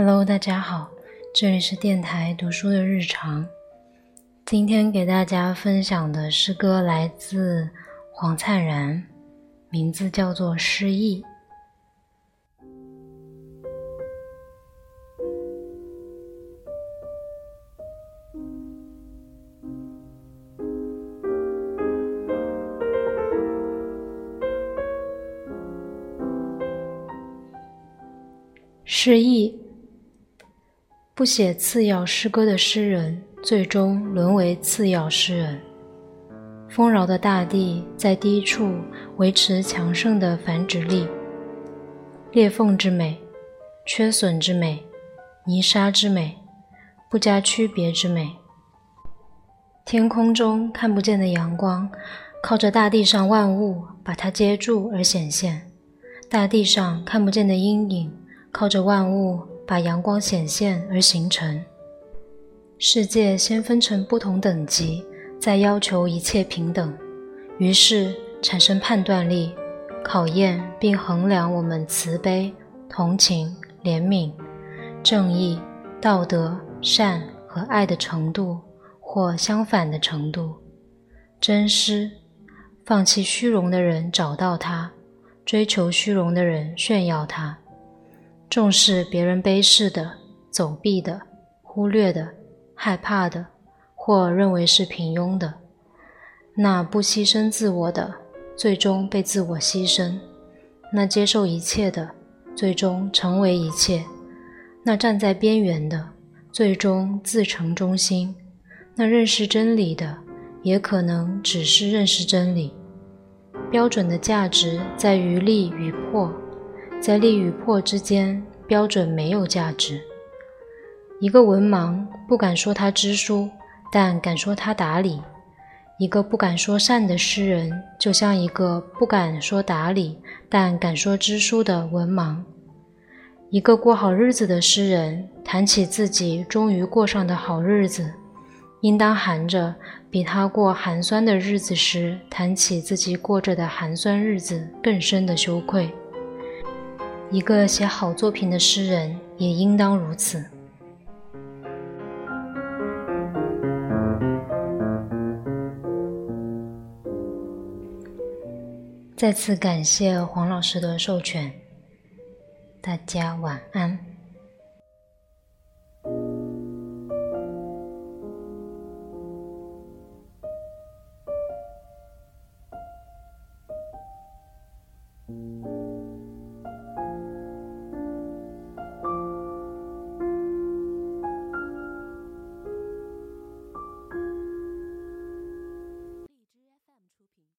Hello，大家好，这里是电台读书的日常。今天给大家分享的诗歌来自黄灿然，名字叫做《失忆》。失忆。不写次要诗歌的诗人，最终沦为次要诗人。丰饶的大地在低处维持强盛的繁殖力，裂缝之美，缺损之美，泥沙之美，不加区别之美。天空中看不见的阳光，靠着大地上万物把它接住而显现；大地上看不见的阴影，靠着万物。把阳光显现而形成。世界先分成不同等级，再要求一切平等，于是产生判断力，考验并衡量我们慈悲、同情、怜悯、正义、道德、善和爱的程度，或相反的程度。真诗，放弃虚荣的人找到它，追求虚荣的人炫耀它。重视别人卑视的、走避的、忽略的、害怕的，或认为是平庸的；那不牺牲自我的，最终被自我牺牲；那接受一切的，最终成为一切；那站在边缘的，最终自成中心；那认识真理的，也可能只是认识真理。标准的价值在于利与破。在利与破之间，标准没有价值。一个文盲不敢说他知书，但敢说他达理；一个不敢说善的诗人，就像一个不敢说达理，但敢说知书的文盲。一个过好日子的诗人，谈起自己终于过上的好日子，应当含着比他过寒酸的日子时谈起自己过着的寒酸日子更深的羞愧。一个写好作品的诗人也应当如此。再次感谢黄老师的授权大家晚安。